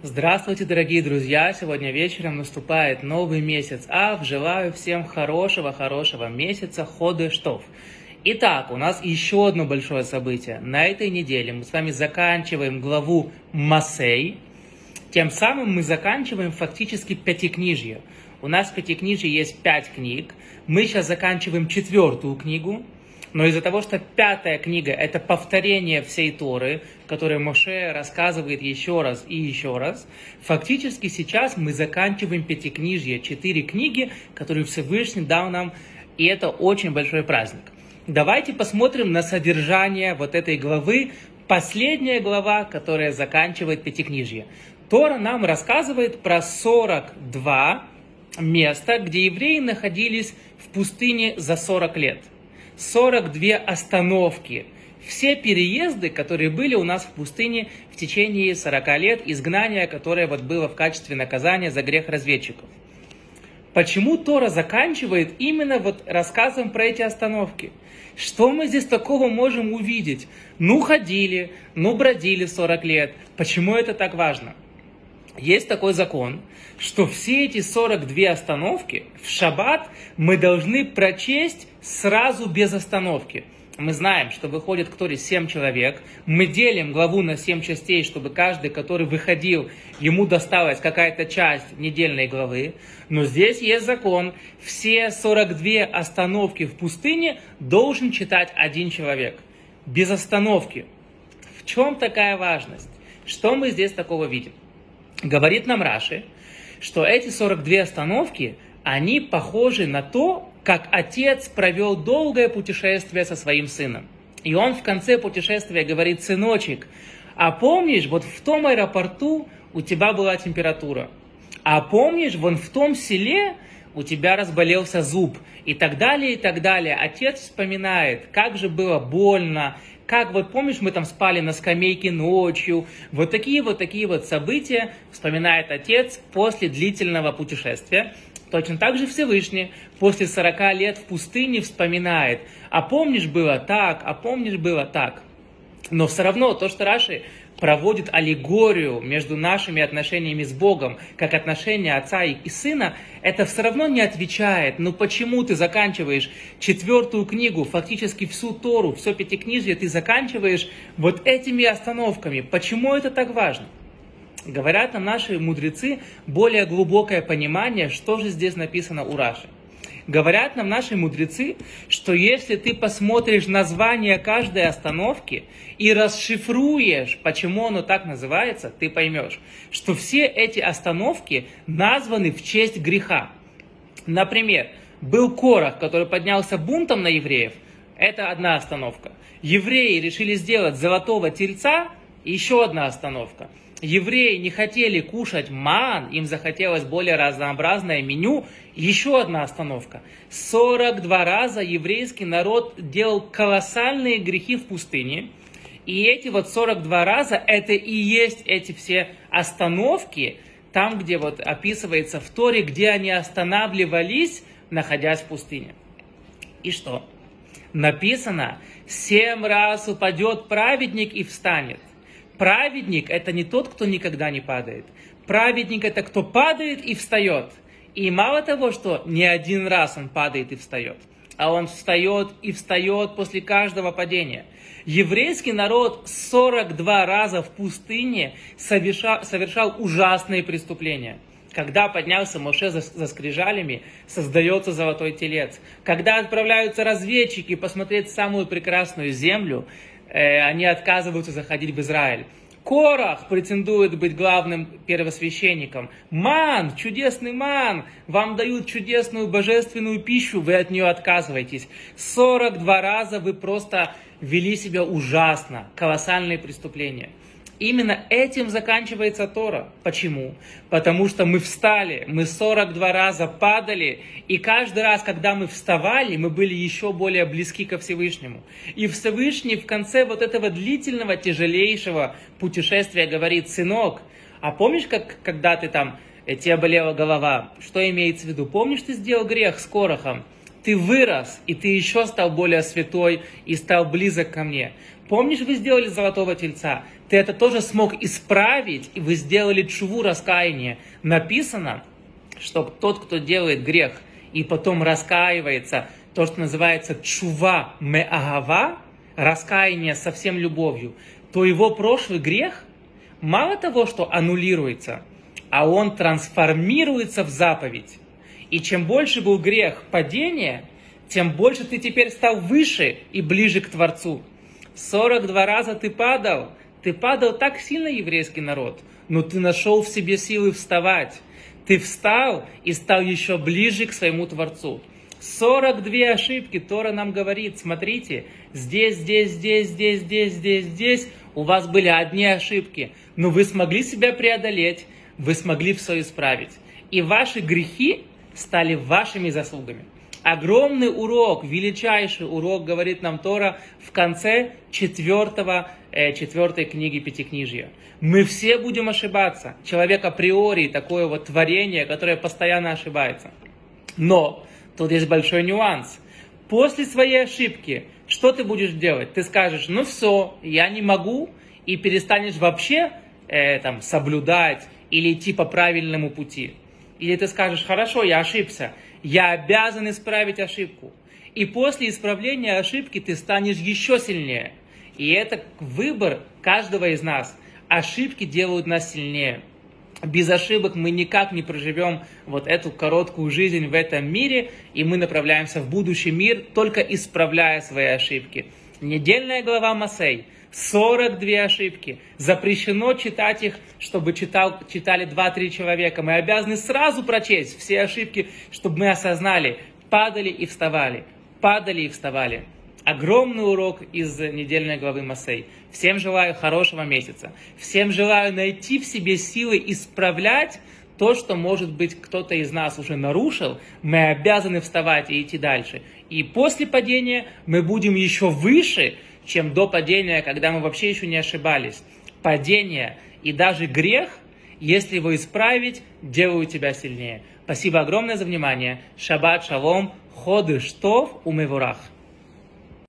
Здравствуйте, дорогие друзья! Сегодня вечером наступает новый месяц Ав. Желаю всем хорошего-хорошего месяца Ходыштов. Итак, у нас еще одно большое событие. На этой неделе мы с вами заканчиваем главу Масей. Тем самым мы заканчиваем фактически пятикнижье. У нас в пятикнижье есть пять книг. Мы сейчас заканчиваем четвертую книгу. Но из-за того, что пятая книга – это повторение всей Торы, которую Моше рассказывает еще раз и еще раз, фактически сейчас мы заканчиваем пятикнижье, четыре книги, которые Всевышний дал нам, и это очень большой праздник. Давайте посмотрим на содержание вот этой главы, последняя глава, которая заканчивает пятикнижье. Тора нам рассказывает про 42 места, где евреи находились в пустыне за 40 лет – 42 остановки. Все переезды, которые были у нас в пустыне в течение 40 лет, изгнания, которое вот было в качестве наказания за грех разведчиков. Почему Тора заканчивает именно вот рассказом про эти остановки? Что мы здесь такого можем увидеть? Ну, ходили, ну, бродили 40 лет. Почему это так важно? Есть такой закон, что все эти 42 остановки в шаббат мы должны прочесть сразу без остановки. Мы знаем, что выходит к Торе 7 человек. Мы делим главу на 7 частей, чтобы каждый, который выходил, ему досталась какая-то часть недельной главы. Но здесь есть закон. Все 42 остановки в пустыне должен читать один человек. Без остановки. В чем такая важность? Что мы здесь такого видим? Говорит нам Раши, что эти 42 остановки, они похожи на то, как отец провел долгое путешествие со своим сыном. И он в конце путешествия говорит, сыночек, а помнишь, вот в том аэропорту у тебя была температура, а помнишь, вон в том селе у тебя разболелся зуб, и так далее, и так далее. Отец вспоминает, как же было больно, как вот помнишь, мы там спали на скамейке ночью, вот такие вот такие вот события вспоминает отец после длительного путешествия. Точно так же Всевышний после 40 лет в пустыне вспоминает, а помнишь было так, а помнишь было так. Но все равно то, что Раши проводит аллегорию между нашими отношениями с Богом, как отношения отца и сына, это все равно не отвечает, ну почему ты заканчиваешь четвертую книгу, фактически всю Тору, все пятикнижие, ты заканчиваешь вот этими остановками. Почему это так важно? Говорят нам наши мудрецы более глубокое понимание, что же здесь написано у Раши. Говорят нам наши мудрецы, что если ты посмотришь название каждой остановки и расшифруешь, почему оно так называется, ты поймешь, что все эти остановки названы в честь греха. Например, был Корах, который поднялся бунтом на евреев, это одна остановка. Евреи решили сделать золотого тельца, еще одна остановка евреи не хотели кушать ман, им захотелось более разнообразное меню, еще одна остановка. 42 раза еврейский народ делал колоссальные грехи в пустыне, и эти вот 42 раза, это и есть эти все остановки, там, где вот описывается в Торе, где они останавливались, находясь в пустыне. И что? Написано, семь раз упадет праведник и встанет. Праведник – это не тот, кто никогда не падает. Праведник – это кто падает и встает. И мало того, что не один раз он падает и встает, а он встает и встает после каждого падения. Еврейский народ 42 раза в пустыне совершал, совершал ужасные преступления. Когда поднялся Моше за, за скрижалями, создается золотой телец. Когда отправляются разведчики посмотреть самую прекрасную землю, они отказываются заходить в Израиль. Корах претендует быть главным первосвященником. Ман, чудесный ман, вам дают чудесную божественную пищу, вы от нее отказываетесь. 42 раза вы просто вели себя ужасно, колоссальные преступления. Именно этим заканчивается Тора. Почему? Потому что мы встали, мы 42 раза падали, и каждый раз, когда мы вставали, мы были еще более близки ко Всевышнему. И Всевышний в конце вот этого длительного, тяжелейшего путешествия говорит, сынок, а помнишь, как когда ты там, э, тебе болела голова, что имеется в виду? Помнишь, ты сделал грех с Корохом? Ты вырос, и ты еще стал более святой и стал близок ко мне. Помнишь, вы сделали золотого тельца? Ты это тоже смог исправить, и вы сделали чуву раскаяния. Написано, что тот, кто делает грех и потом раскаивается, то, что называется чува меагава, раскаяние со всем любовью, то его прошлый грех мало того, что аннулируется, а он трансформируется в заповедь. И чем больше был грех падения, тем больше ты теперь стал выше и ближе к Творцу. 42 раза ты падал. Ты падал так сильно, еврейский народ, но ты нашел в себе силы вставать. Ты встал и стал еще ближе к своему Творцу. 42 ошибки Тора нам говорит, смотрите, здесь, здесь, здесь, здесь, здесь, здесь, здесь, у вас были одни ошибки, но вы смогли себя преодолеть, вы смогли все исправить. И ваши грехи стали вашими заслугами. Огромный урок, величайший урок, говорит нам Тора в конце четвертого, э, четвертой книги Пятикнижья. Мы все будем ошибаться. Человек априори такое вот творение, которое постоянно ошибается. Но тут есть большой нюанс. После своей ошибки, что ты будешь делать? Ты скажешь, ну все, я не могу, и перестанешь вообще э, там, соблюдать или идти по правильному пути. Или ты скажешь, хорошо, я ошибся, я обязан исправить ошибку. И после исправления ошибки ты станешь еще сильнее. И это выбор каждого из нас. Ошибки делают нас сильнее. Без ошибок мы никак не проживем вот эту короткую жизнь в этом мире, и мы направляемся в будущий мир, только исправляя свои ошибки. Недельная глава Масей – 42 ошибки. Запрещено читать их, чтобы читал, читали 2-3 человека. Мы обязаны сразу прочесть все ошибки, чтобы мы осознали, падали и вставали, падали и вставали. Огромный урок из недельной главы Масей. Всем желаю хорошего месяца. Всем желаю найти в себе силы исправлять то, что, может быть, кто-то из нас уже нарушил, мы обязаны вставать и идти дальше. И после падения мы будем еще выше, чем до падения, когда мы вообще еще не ошибались. Падение и даже грех, если его исправить, делают тебя сильнее. Спасибо огромное за внимание. Шаббат шалом, ходы штов умевурах.